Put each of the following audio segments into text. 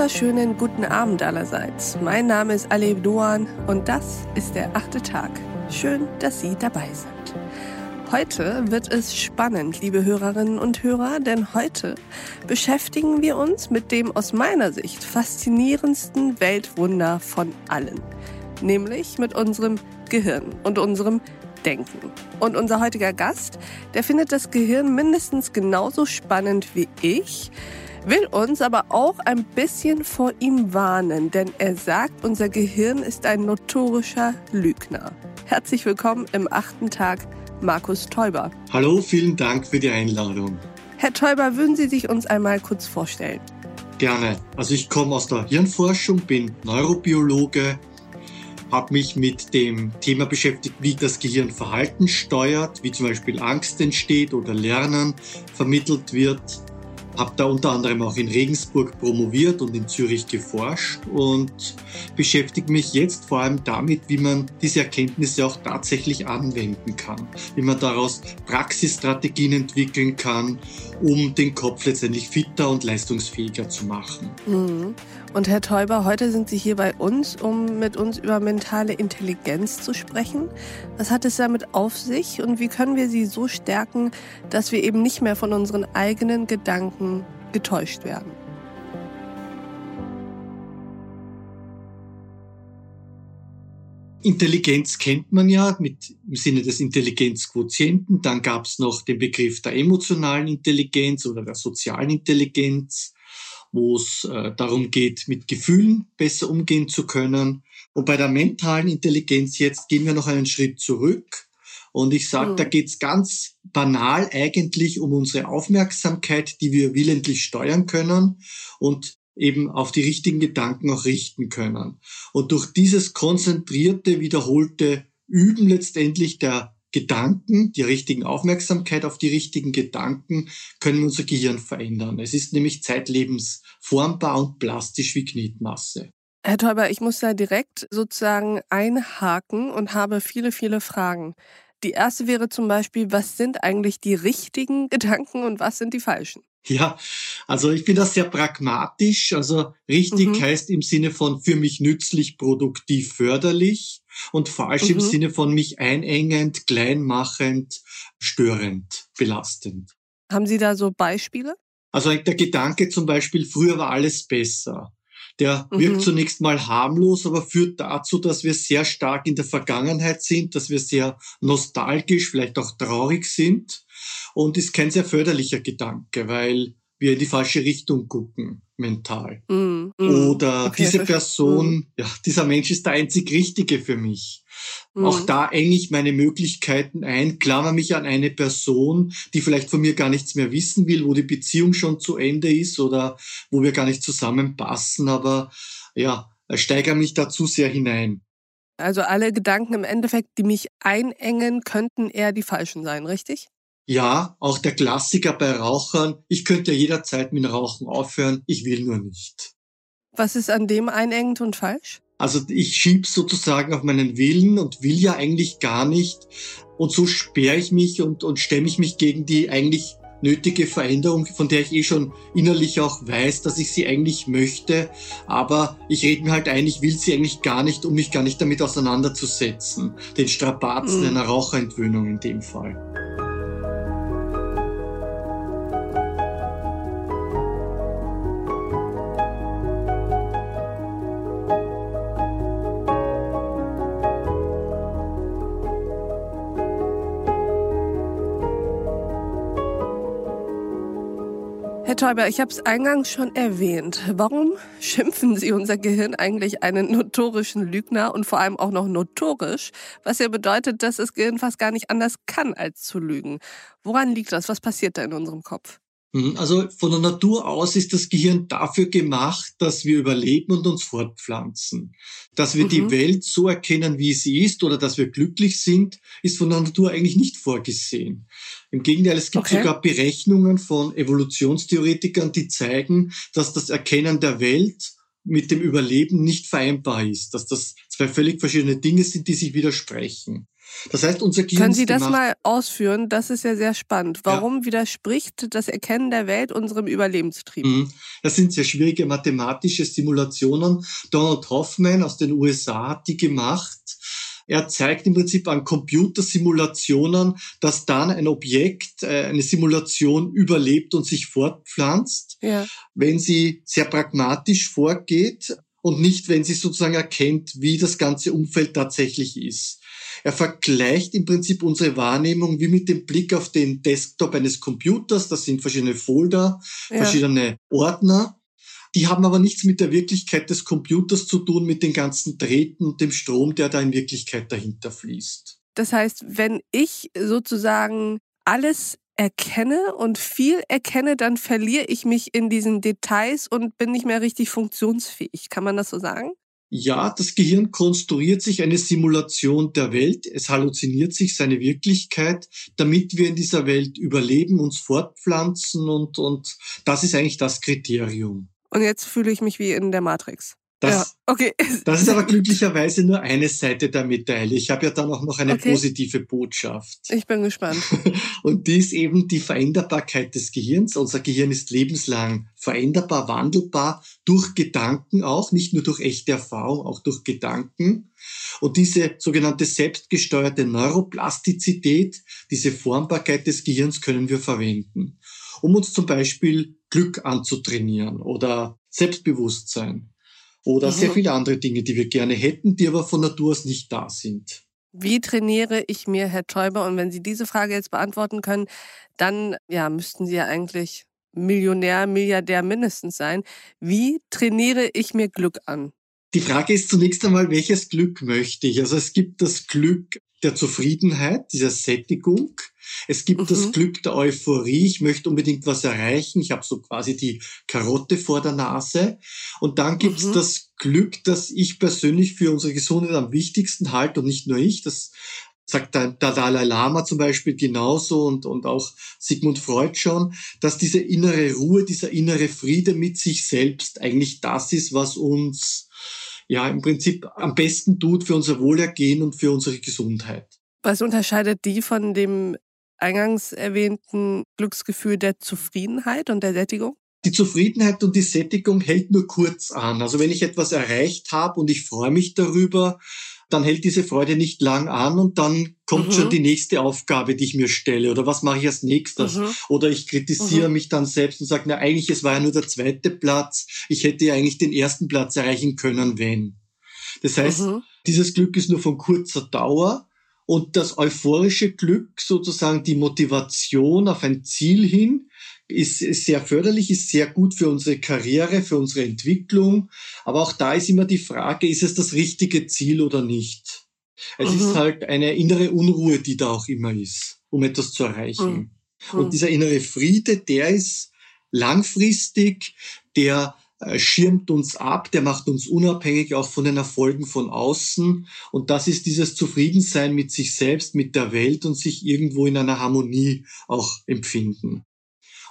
wunderschönen guten Abend allerseits. Mein Name ist Aleb Doan und das ist der achte Tag. Schön, dass Sie dabei sind. Heute wird es spannend, liebe Hörerinnen und Hörer, denn heute beschäftigen wir uns mit dem aus meiner Sicht faszinierendsten Weltwunder von allen, nämlich mit unserem Gehirn und unserem Denken. Und unser heutiger Gast, der findet das Gehirn mindestens genauso spannend wie ich, will uns aber auch ein bisschen vor ihm warnen, denn er sagt, unser Gehirn ist ein notorischer Lügner. Herzlich willkommen im achten Tag, Markus Teuber. Hallo, vielen Dank für die Einladung. Herr Teuber, würden Sie sich uns einmal kurz vorstellen? Gerne. Also ich komme aus der Hirnforschung, bin Neurobiologe, habe mich mit dem Thema beschäftigt, wie das Gehirn Verhalten steuert, wie zum Beispiel Angst entsteht oder Lernen vermittelt wird habe da unter anderem auch in Regensburg promoviert und in Zürich geforscht und beschäftige mich jetzt vor allem damit, wie man diese Erkenntnisse auch tatsächlich anwenden kann, wie man daraus Praxisstrategien entwickeln kann, um den Kopf letztendlich fitter und leistungsfähiger zu machen. Mhm. Und Herr Teuber, heute sind Sie hier bei uns, um mit uns über mentale Intelligenz zu sprechen. Was hat es damit auf sich und wie können wir sie so stärken, dass wir eben nicht mehr von unseren eigenen Gedanken getäuscht werden? Intelligenz kennt man ja mit, im Sinne des Intelligenzquotienten. Dann gab es noch den Begriff der emotionalen Intelligenz oder der sozialen Intelligenz wo es äh, darum geht, mit Gefühlen besser umgehen zu können. Und bei der mentalen Intelligenz jetzt gehen wir noch einen Schritt zurück. Und ich sage, mhm. da geht's ganz banal eigentlich um unsere Aufmerksamkeit, die wir willentlich steuern können und eben auf die richtigen Gedanken auch richten können. Und durch dieses konzentrierte, wiederholte Üben letztendlich der Gedanken, die richtigen Aufmerksamkeit auf die richtigen Gedanken können unser Gehirn verändern. Es ist nämlich zeitlebens formbar und plastisch wie Knetmasse. Herr Teuber, ich muss da direkt sozusagen einhaken und habe viele, viele Fragen. Die erste wäre zum Beispiel, was sind eigentlich die richtigen Gedanken und was sind die falschen? Ja, also ich finde das sehr pragmatisch. Also richtig mhm. heißt im Sinne von für mich nützlich, produktiv, förderlich und falsch mhm. im Sinne von mich einengend, kleinmachend, störend, belastend. Haben Sie da so Beispiele? Also der Gedanke zum Beispiel, früher war alles besser. Der mhm. wirkt zunächst mal harmlos, aber führt dazu, dass wir sehr stark in der Vergangenheit sind, dass wir sehr nostalgisch, vielleicht auch traurig sind und ist kein sehr förderlicher Gedanke, weil wir in die falsche Richtung gucken, mental. Mm, mm, Oder okay, diese Person, mm. ja, dieser Mensch ist der einzig Richtige für mich. Mm. Auch da enge ich meine Möglichkeiten ein, klammer mich an eine Person, die vielleicht von mir gar nichts mehr wissen will, wo die Beziehung schon zu Ende ist oder wo wir gar nicht zusammenpassen, aber ja, steigere mich da zu sehr hinein. Also alle Gedanken im Endeffekt, die mich einengen, könnten eher die falschen sein, richtig? Ja, auch der Klassiker bei Rauchern, ich könnte ja jederzeit mit Rauchen aufhören, ich will nur nicht. Was ist an dem einengend und falsch? Also ich schieb sozusagen auf meinen Willen und will ja eigentlich gar nicht. Und so sperre ich mich und, und stemme ich mich gegen die eigentlich nötige Veränderung, von der ich eh schon innerlich auch weiß, dass ich sie eigentlich möchte. Aber ich rede mir halt ein, ich will sie eigentlich gar nicht, um mich gar nicht damit auseinanderzusetzen. Den Strapazen mhm. einer Raucherentwöhnung in dem Fall. Herr Teuber, ich habe es eingangs schon erwähnt. Warum schimpfen Sie unser Gehirn eigentlich einen notorischen Lügner und vor allem auch noch notorisch, was ja bedeutet, dass das Gehirn fast gar nicht anders kann, als zu lügen. Woran liegt das? Was passiert da in unserem Kopf? Hm, also von der Natur aus ist das Gehirn dafür gemacht, dass wir überleben und uns fortpflanzen. Dass wir mhm. die Welt so erkennen, wie sie ist oder dass wir glücklich sind, ist von der Natur eigentlich nicht vorgesehen. Im Gegenteil, es gibt okay. sogar Berechnungen von Evolutionstheoretikern, die zeigen, dass das Erkennen der Welt mit dem Überleben nicht vereinbar ist, dass das zwei völlig verschiedene Dinge sind, die sich widersprechen. Das heißt, unser Gehirn. Können Sie das mal ausführen? Das ist ja sehr spannend. Warum ja. widerspricht das Erkennen der Welt unserem Überlebenstrieb? Mhm. Das sind sehr schwierige mathematische Simulationen. Donald Hoffman aus den USA hat die gemacht. Er zeigt im Prinzip an Computersimulationen, dass dann ein Objekt, äh, eine Simulation überlebt und sich fortpflanzt, ja. wenn sie sehr pragmatisch vorgeht und nicht, wenn sie sozusagen erkennt, wie das ganze Umfeld tatsächlich ist. Er vergleicht im Prinzip unsere Wahrnehmung wie mit dem Blick auf den Desktop eines Computers. Das sind verschiedene Folder, ja. verschiedene Ordner. Die haben aber nichts mit der Wirklichkeit des Computers zu tun, mit den ganzen Drähten und dem Strom, der da in Wirklichkeit dahinter fließt. Das heißt, wenn ich sozusagen alles erkenne und viel erkenne, dann verliere ich mich in diesen Details und bin nicht mehr richtig funktionsfähig. Kann man das so sagen? Ja, das Gehirn konstruiert sich eine Simulation der Welt. Es halluziniert sich seine Wirklichkeit, damit wir in dieser Welt überleben, uns fortpflanzen und, und das ist eigentlich das Kriterium. Und jetzt fühle ich mich wie in der Matrix. Das, ja, okay. das ist aber glücklicherweise nur eine Seite der Medaille. Ich habe ja dann auch noch eine okay. positive Botschaft. Ich bin gespannt. Und die ist eben die Veränderbarkeit des Gehirns. Unser Gehirn ist lebenslang veränderbar, wandelbar, durch Gedanken auch, nicht nur durch echte Erfahrung, auch durch Gedanken. Und diese sogenannte selbstgesteuerte Neuroplastizität, diese Formbarkeit des Gehirns können wir verwenden, um uns zum Beispiel Glück anzutrainieren oder Selbstbewusstsein oder mhm. sehr viele andere Dinge, die wir gerne hätten, die aber von Natur aus nicht da sind. Wie trainiere ich mir, Herr Teuber? Und wenn Sie diese Frage jetzt beantworten können, dann ja, müssten Sie ja eigentlich Millionär, Milliardär mindestens sein. Wie trainiere ich mir Glück an? Die Frage ist zunächst einmal, welches Glück möchte ich? Also es gibt das Glück der Zufriedenheit, dieser Sättigung. Es gibt mhm. das Glück der Euphorie. Ich möchte unbedingt was erreichen. Ich habe so quasi die Karotte vor der Nase. Und dann gibt es mhm. das Glück, das ich persönlich für unsere Gesundheit am wichtigsten halte und nicht nur ich. Das sagt der Dalai Lama zum Beispiel genauso und, und auch Sigmund Freud schon, dass diese innere Ruhe, dieser innere Friede mit sich selbst eigentlich das ist, was uns ja im Prinzip am besten tut für unser Wohlergehen und für unsere Gesundheit. Was unterscheidet die von dem eingangs erwähnten Glücksgefühl der Zufriedenheit und der Sättigung? Die Zufriedenheit und die Sättigung hält nur kurz an. Also wenn ich etwas erreicht habe und ich freue mich darüber, dann hält diese Freude nicht lang an und dann kommt mhm. schon die nächste Aufgabe, die ich mir stelle oder was mache ich als nächstes mhm. oder ich kritisiere mhm. mich dann selbst und sage, na eigentlich, es war ja nur der zweite Platz, ich hätte ja eigentlich den ersten Platz erreichen können, wenn. Das heißt, mhm. dieses Glück ist nur von kurzer Dauer und das euphorische Glück, sozusagen die Motivation auf ein Ziel hin, ist, ist sehr förderlich, ist sehr gut für unsere Karriere, für unsere Entwicklung. Aber auch da ist immer die Frage, ist es das richtige Ziel oder nicht? Es mhm. ist halt eine innere Unruhe, die da auch immer ist, um etwas zu erreichen. Mhm. Und dieser innere Friede, der ist langfristig, der äh, schirmt uns ab, der macht uns unabhängig auch von den Erfolgen von außen. Und das ist dieses Zufriedensein mit sich selbst, mit der Welt und sich irgendwo in einer Harmonie auch empfinden.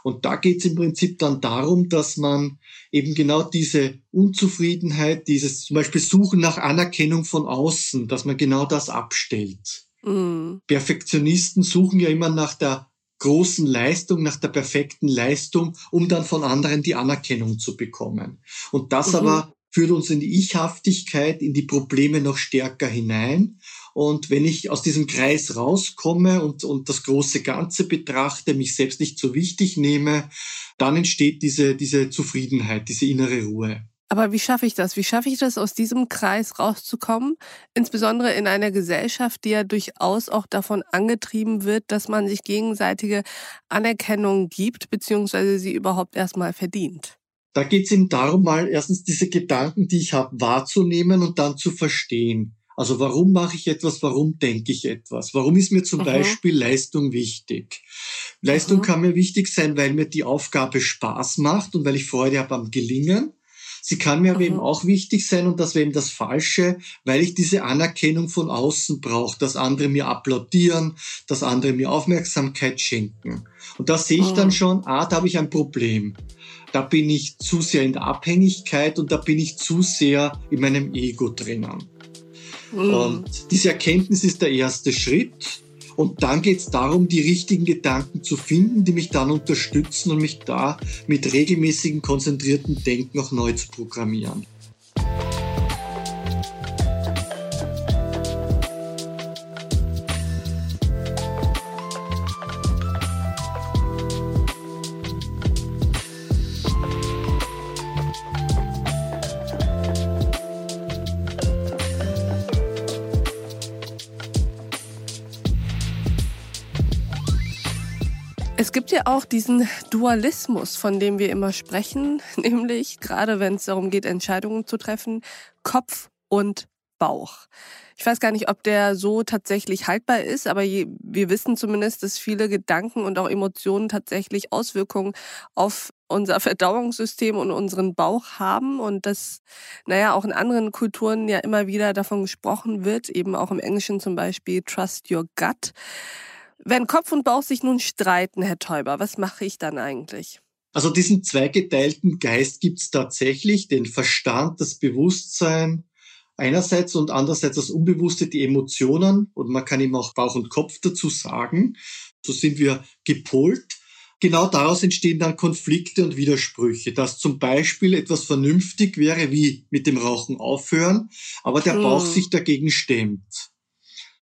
Und da geht es im Prinzip dann darum, dass man eben genau diese Unzufriedenheit, dieses zum Beispiel Suchen nach Anerkennung von außen, dass man genau das abstellt. Mhm. Perfektionisten suchen ja immer nach der großen Leistung, nach der perfekten Leistung, um dann von anderen die Anerkennung zu bekommen. Und das mhm. aber führt uns in die Ichhaftigkeit, in die Probleme noch stärker hinein. Und wenn ich aus diesem Kreis rauskomme und, und das große Ganze betrachte, mich selbst nicht so wichtig nehme, dann entsteht diese, diese Zufriedenheit, diese innere Ruhe. Aber wie schaffe ich das? Wie schaffe ich das, aus diesem Kreis rauszukommen? Insbesondere in einer Gesellschaft, die ja durchaus auch davon angetrieben wird, dass man sich gegenseitige Anerkennung gibt, beziehungsweise sie überhaupt erstmal verdient. Da geht es eben darum, mal erstens diese Gedanken, die ich habe, wahrzunehmen und dann zu verstehen. Also warum mache ich etwas, warum denke ich etwas? Warum ist mir zum mhm. Beispiel Leistung wichtig? Leistung mhm. kann mir wichtig sein, weil mir die Aufgabe Spaß macht und weil ich Freude habe am Gelingen. Sie kann mir aber eben auch wichtig sein und das wäre eben das Falsche, weil ich diese Anerkennung von außen brauche, dass andere mir applaudieren, dass andere mir Aufmerksamkeit schenken. Und da sehe ich dann schon, ah, da habe ich ein Problem da bin ich zu sehr in der Abhängigkeit und da bin ich zu sehr in meinem Ego drinnen. Mhm. Und diese Erkenntnis ist der erste Schritt. Und dann geht es darum, die richtigen Gedanken zu finden, die mich dann unterstützen und mich da mit regelmäßigen, konzentrierten Denken auch neu zu programmieren. Es gibt ja auch diesen Dualismus, von dem wir immer sprechen, nämlich gerade wenn es darum geht, Entscheidungen zu treffen, Kopf und Bauch. Ich weiß gar nicht, ob der so tatsächlich haltbar ist, aber je, wir wissen zumindest, dass viele Gedanken und auch Emotionen tatsächlich Auswirkungen auf unser Verdauungssystem und unseren Bauch haben und dass, naja, auch in anderen Kulturen ja immer wieder davon gesprochen wird, eben auch im Englischen zum Beispiel Trust Your Gut. Wenn Kopf und Bauch sich nun streiten, Herr Teuber, was mache ich dann eigentlich? Also diesen zweigeteilten Geist gibt es tatsächlich, den Verstand, das Bewusstsein einerseits und andererseits das Unbewusste, die Emotionen und man kann eben auch Bauch und Kopf dazu sagen. So sind wir gepolt. Genau daraus entstehen dann Konflikte und Widersprüche, dass zum Beispiel etwas vernünftig wäre, wie mit dem Rauchen aufhören, aber der Bauch hm. sich dagegen stemmt.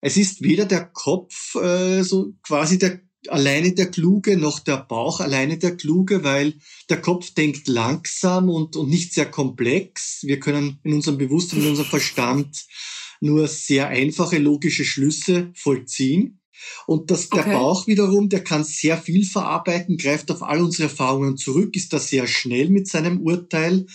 Es ist weder der Kopf äh, so quasi der alleine der Kluge noch der Bauch alleine der Kluge, weil der Kopf denkt langsam und, und nicht sehr komplex. Wir können in unserem Bewusstsein, in unserem Verstand nur sehr einfache logische Schlüsse vollziehen. Und das, der okay. Bauch wiederum, der kann sehr viel verarbeiten, greift auf all unsere Erfahrungen zurück, ist da sehr schnell mit seinem Urteil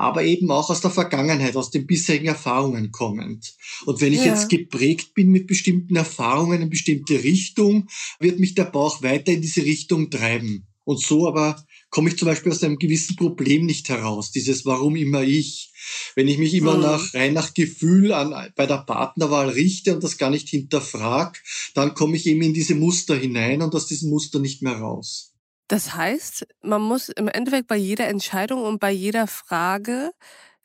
aber eben auch aus der Vergangenheit, aus den bisherigen Erfahrungen kommend. Und wenn ich ja. jetzt geprägt bin mit bestimmten Erfahrungen in bestimmte Richtung, wird mich der Bauch weiter in diese Richtung treiben. Und so aber komme ich zum Beispiel aus einem gewissen Problem nicht heraus. Dieses Warum immer ich. Wenn ich mich immer mhm. nach, rein nach Gefühl an, bei der Partnerwahl richte und das gar nicht hinterfrag, dann komme ich eben in diese Muster hinein und aus diesem Muster nicht mehr raus. Das heißt, man muss im Endeffekt bei jeder Entscheidung und bei jeder Frage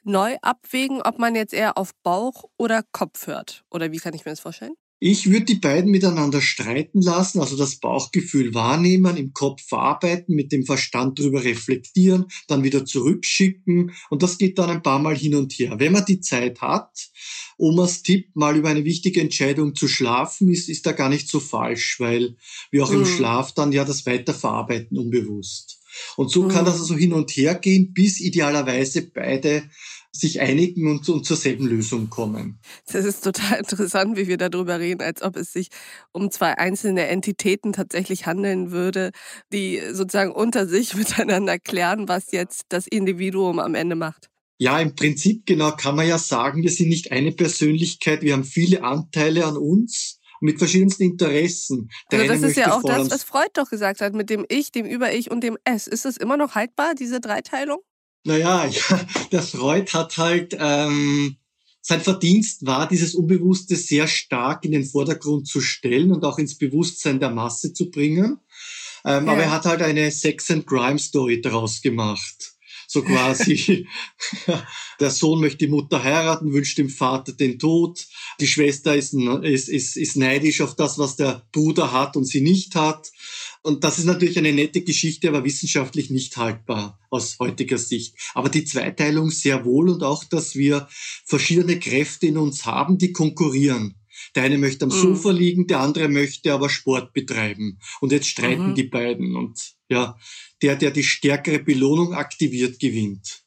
neu abwägen, ob man jetzt eher auf Bauch oder Kopf hört. Oder wie kann ich mir das vorstellen? Ich würde die beiden miteinander streiten lassen, also das Bauchgefühl wahrnehmen, im Kopf verarbeiten, mit dem Verstand drüber reflektieren, dann wieder zurückschicken und das geht dann ein paar Mal hin und her. Wenn man die Zeit hat, Omas Tipp, mal über eine wichtige Entscheidung zu schlafen, ist, ist da gar nicht so falsch, weil wir auch mhm. im Schlaf dann ja das Weiterverarbeiten unbewusst. Und so mhm. kann das also hin und her gehen, bis idealerweise beide sich einigen und, und zur selben Lösung kommen. Das ist total interessant, wie wir darüber reden, als ob es sich um zwei einzelne Entitäten tatsächlich handeln würde, die sozusagen unter sich miteinander klären, was jetzt das Individuum am Ende macht. Ja, im Prinzip genau kann man ja sagen, wir sind nicht eine Persönlichkeit, wir haben viele Anteile an uns mit verschiedensten Interessen. Der also das ist ja auch das, was Freud doch gesagt hat, mit dem Ich, dem Über-Ich und dem Es. Ist es immer noch haltbar, diese Dreiteilung? Naja, ja, der Freud hat halt, ähm, sein Verdienst war, dieses Unbewusste sehr stark in den Vordergrund zu stellen und auch ins Bewusstsein der Masse zu bringen. Ähm, ja. Aber er hat halt eine Sex and Crime Story daraus gemacht. So quasi, der Sohn möchte die Mutter heiraten, wünscht dem Vater den Tod. Die Schwester ist, ist, ist, ist neidisch auf das, was der Bruder hat und sie nicht hat. Und das ist natürlich eine nette Geschichte, aber wissenschaftlich nicht haltbar aus heutiger Sicht. Aber die Zweiteilung sehr wohl und auch, dass wir verschiedene Kräfte in uns haben, die konkurrieren. Der eine möchte am mhm. Sofa liegen, der andere möchte aber Sport betreiben. Und jetzt streiten mhm. die beiden. Und ja, der, der die stärkere Belohnung aktiviert, gewinnt.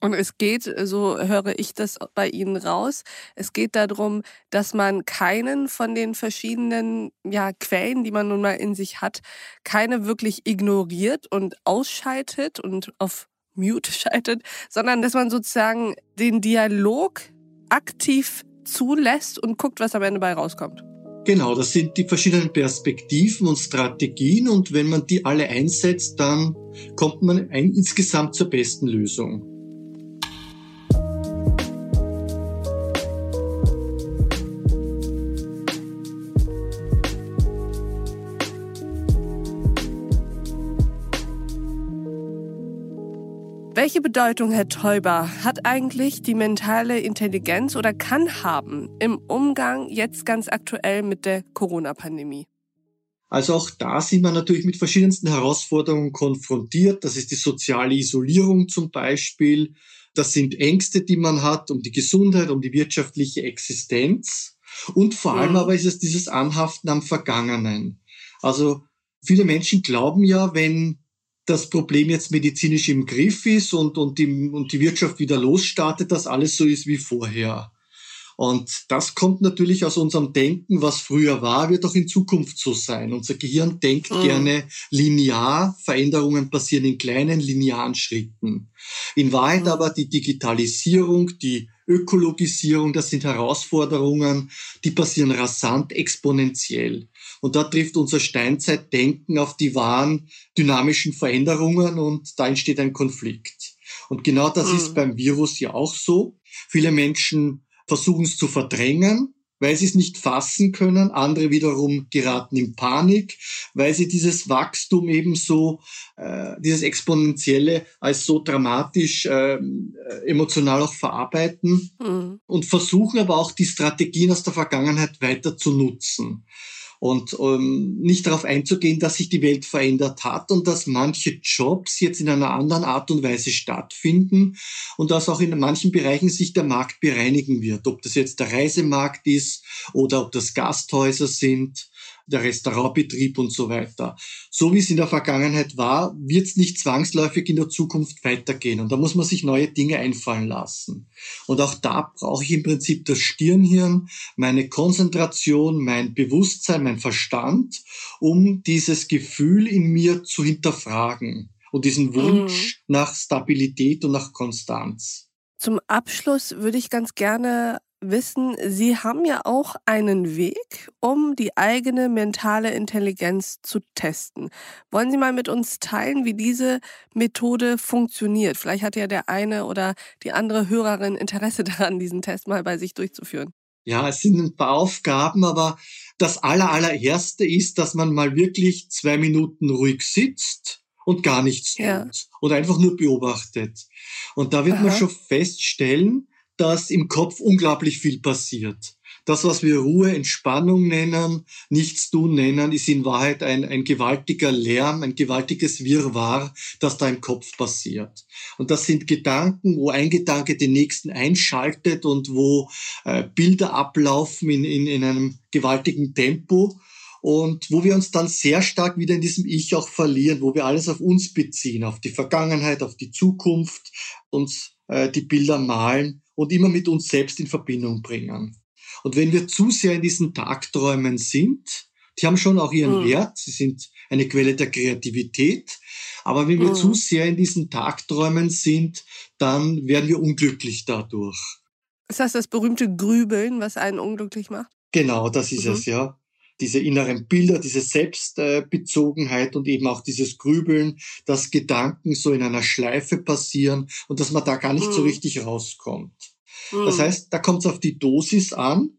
Und es geht, so höre ich das bei Ihnen raus, es geht darum, dass man keinen von den verschiedenen ja, Quellen, die man nun mal in sich hat, keine wirklich ignoriert und ausschaltet und auf Mute schaltet, sondern dass man sozusagen den Dialog aktiv zulässt und guckt, was am Ende bei rauskommt. Genau, das sind die verschiedenen Perspektiven und Strategien und wenn man die alle einsetzt, dann kommt man ein, insgesamt zur besten Lösung. Welche Bedeutung, Herr Teuber, hat eigentlich die mentale Intelligenz oder kann haben im Umgang jetzt ganz aktuell mit der Corona-Pandemie? Also auch da sind wir natürlich mit verschiedensten Herausforderungen konfrontiert. Das ist die soziale Isolierung zum Beispiel. Das sind Ängste, die man hat um die Gesundheit, um die wirtschaftliche Existenz. Und vor allem mhm. aber ist es dieses Anhaften am Vergangenen. Also viele Menschen glauben ja, wenn das Problem jetzt medizinisch im Griff ist und, und, die, und die Wirtschaft wieder losstartet, dass alles so ist wie vorher. Und das kommt natürlich aus unserem Denken, was früher war, wird auch in Zukunft so sein. Unser Gehirn denkt mhm. gerne linear, Veränderungen passieren in kleinen linearen Schritten. In Wahrheit mhm. aber die Digitalisierung, die Ökologisierung, das sind Herausforderungen, die passieren rasant, exponentiell. Und da trifft unser Steinzeitdenken auf die wahren dynamischen Veränderungen und da entsteht ein Konflikt. Und genau das mhm. ist beim Virus ja auch so. Viele Menschen versuchen es zu verdrängen, weil sie es nicht fassen können. Andere wiederum geraten in Panik, weil sie dieses Wachstum ebenso, äh, dieses Exponentielle als so dramatisch äh, emotional auch verarbeiten mhm. und versuchen aber auch die Strategien aus der Vergangenheit weiter zu nutzen und ähm, nicht darauf einzugehen, dass sich die Welt verändert hat und dass manche Jobs jetzt in einer anderen Art und Weise stattfinden und dass auch in manchen Bereichen sich der Markt bereinigen wird, ob das jetzt der Reisemarkt ist oder ob das Gasthäuser sind der Restaurantbetrieb und so weiter. So wie es in der Vergangenheit war, wird es nicht zwangsläufig in der Zukunft weitergehen. Und da muss man sich neue Dinge einfallen lassen. Und auch da brauche ich im Prinzip das Stirnhirn, meine Konzentration, mein Bewusstsein, mein Verstand, um dieses Gefühl in mir zu hinterfragen und diesen Wunsch mhm. nach Stabilität und nach Konstanz. Zum Abschluss würde ich ganz gerne wissen, Sie haben ja auch einen Weg, um die eigene mentale Intelligenz zu testen. Wollen Sie mal mit uns teilen, wie diese Methode funktioniert? Vielleicht hat ja der eine oder die andere Hörerin Interesse daran, diesen Test mal bei sich durchzuführen. Ja, es sind ein paar Aufgaben, aber das allerallererste ist, dass man mal wirklich zwei Minuten ruhig sitzt und gar nichts tut ja. und einfach nur beobachtet. Und da wird Aha. man schon feststellen, dass im Kopf unglaublich viel passiert. Das, was wir Ruhe, Entspannung nennen, Nichtstun nennen, ist in Wahrheit ein, ein gewaltiger Lärm, ein gewaltiges Wirrwarr, das da im Kopf passiert. Und das sind Gedanken, wo ein Gedanke den nächsten einschaltet und wo äh, Bilder ablaufen in, in, in einem gewaltigen Tempo und wo wir uns dann sehr stark wieder in diesem Ich auch verlieren, wo wir alles auf uns beziehen, auf die Vergangenheit, auf die Zukunft, uns äh, die Bilder malen und immer mit uns selbst in Verbindung bringen. Und wenn wir zu sehr in diesen Tagträumen sind, die haben schon auch ihren mhm. Wert, sie sind eine Quelle der Kreativität, aber wenn wir mhm. zu sehr in diesen Tagträumen sind, dann werden wir unglücklich dadurch. Ist das das berühmte Grübeln, was einen unglücklich macht? Genau, das ist mhm. es, ja diese inneren Bilder, diese Selbstbezogenheit und eben auch dieses Grübeln, dass Gedanken so in einer Schleife passieren und dass man da gar nicht mhm. so richtig rauskommt. Mhm. Das heißt, da kommt es auf die Dosis an.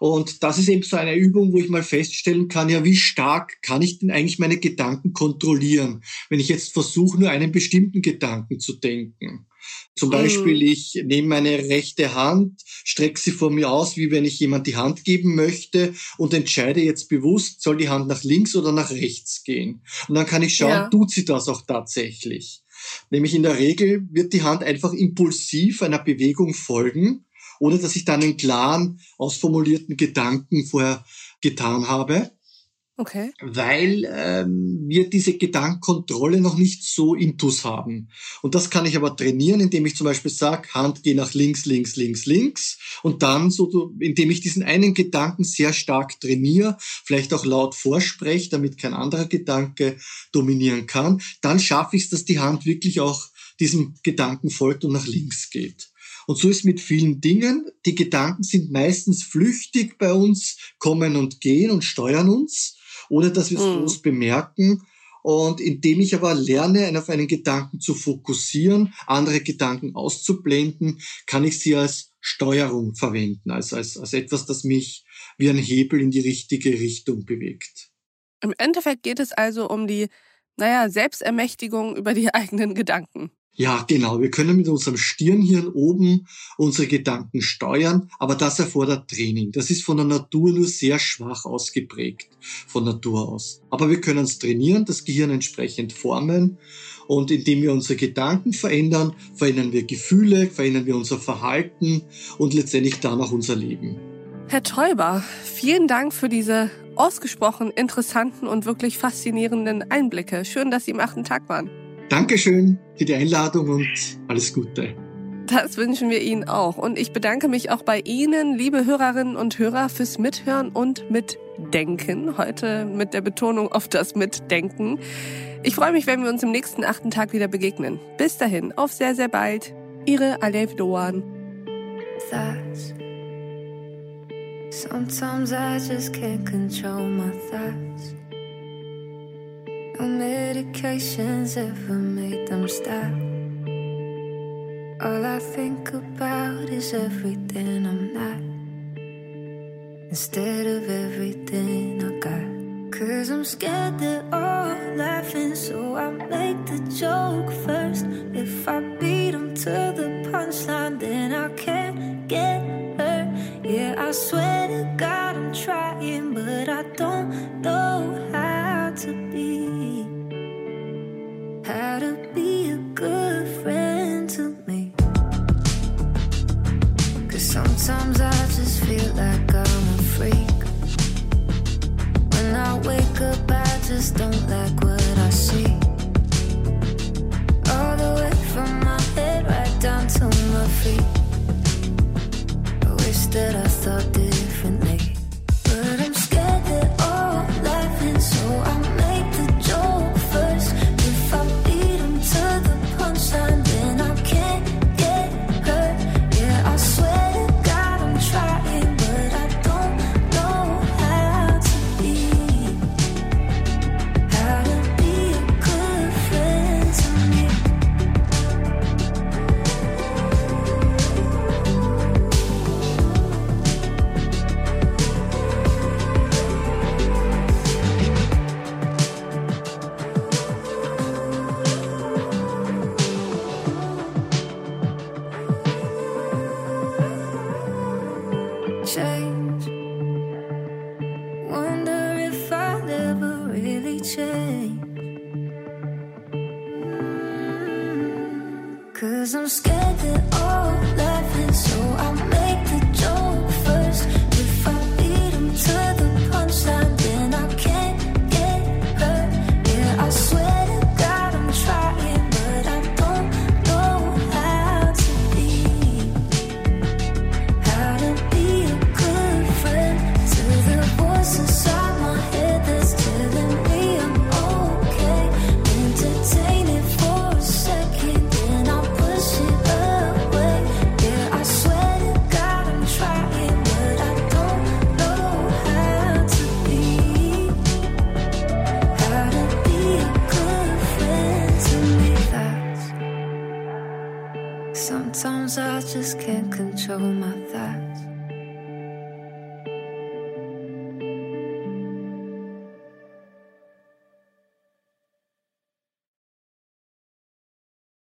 Und das ist eben so eine Übung, wo ich mal feststellen kann, ja, wie stark kann ich denn eigentlich meine Gedanken kontrollieren, wenn ich jetzt versuche, nur einen bestimmten Gedanken zu denken. Zum Beispiel, mhm. ich nehme meine rechte Hand, strecke sie vor mir aus, wie wenn ich jemand die Hand geben möchte und entscheide jetzt bewusst, soll die Hand nach links oder nach rechts gehen. Und dann kann ich schauen, ja. tut sie das auch tatsächlich. Nämlich in der Regel wird die Hand einfach impulsiv einer Bewegung folgen, ohne dass ich dann einen klaren, ausformulierten Gedanken vorher getan habe. Okay. Weil ähm, wir diese Gedankenkontrolle noch nicht so intus haben. Und das kann ich aber trainieren, indem ich zum Beispiel sage, Hand geh nach links, links, links, links. Und dann so, indem ich diesen einen Gedanken sehr stark trainiere, vielleicht auch laut vorspreche, damit kein anderer Gedanke dominieren kann, dann schaffe ich es, dass die Hand wirklich auch diesem Gedanken folgt und nach links geht. Und so ist mit vielen Dingen. Die Gedanken sind meistens flüchtig bei uns, kommen und gehen und steuern uns ohne dass wir es mhm. groß bemerken. Und indem ich aber lerne, auf einen Gedanken zu fokussieren, andere Gedanken auszublenden, kann ich sie als Steuerung verwenden, als, als, als etwas, das mich wie ein Hebel in die richtige Richtung bewegt. Im Endeffekt geht es also um die, naja, Selbstermächtigung über die eigenen Gedanken. Ja, genau. Wir können mit unserem Stirnhirn oben unsere Gedanken steuern, aber das erfordert Training. Das ist von der Natur nur sehr schwach ausgeprägt, von Natur aus. Aber wir können es trainieren, das Gehirn entsprechend formen und indem wir unsere Gedanken verändern, verändern wir Gefühle, verändern wir unser Verhalten und letztendlich dann auch unser Leben. Herr Teuber, vielen Dank für diese ausgesprochen interessanten und wirklich faszinierenden Einblicke. Schön, dass Sie im achten Tag waren. Dankeschön für die Einladung und alles Gute. Das wünschen wir Ihnen auch. Und ich bedanke mich auch bei Ihnen, liebe Hörerinnen und Hörer, fürs Mithören und Mitdenken. Heute mit der Betonung auf das Mitdenken. Ich freue mich, wenn wir uns im nächsten achten Tag wieder begegnen. Bis dahin, auf sehr, sehr bald. Ihre Alev Doan. Sometimes I just can't control my thoughts. No medications ever made them stop. All I think about is everything I'm not. Instead of everything I got. Cause I'm scared they're all laughing, so I make the joke first. If I beat them to the punchline, then I can't get hurt. Yeah, I swear to God I'm trying, but I don't know how to be a good friend to me. Cause sometimes I just feel like I'm a freak. When I wake up, I just don't like what I see. All the way from my head right down to my feet. I wish that I thought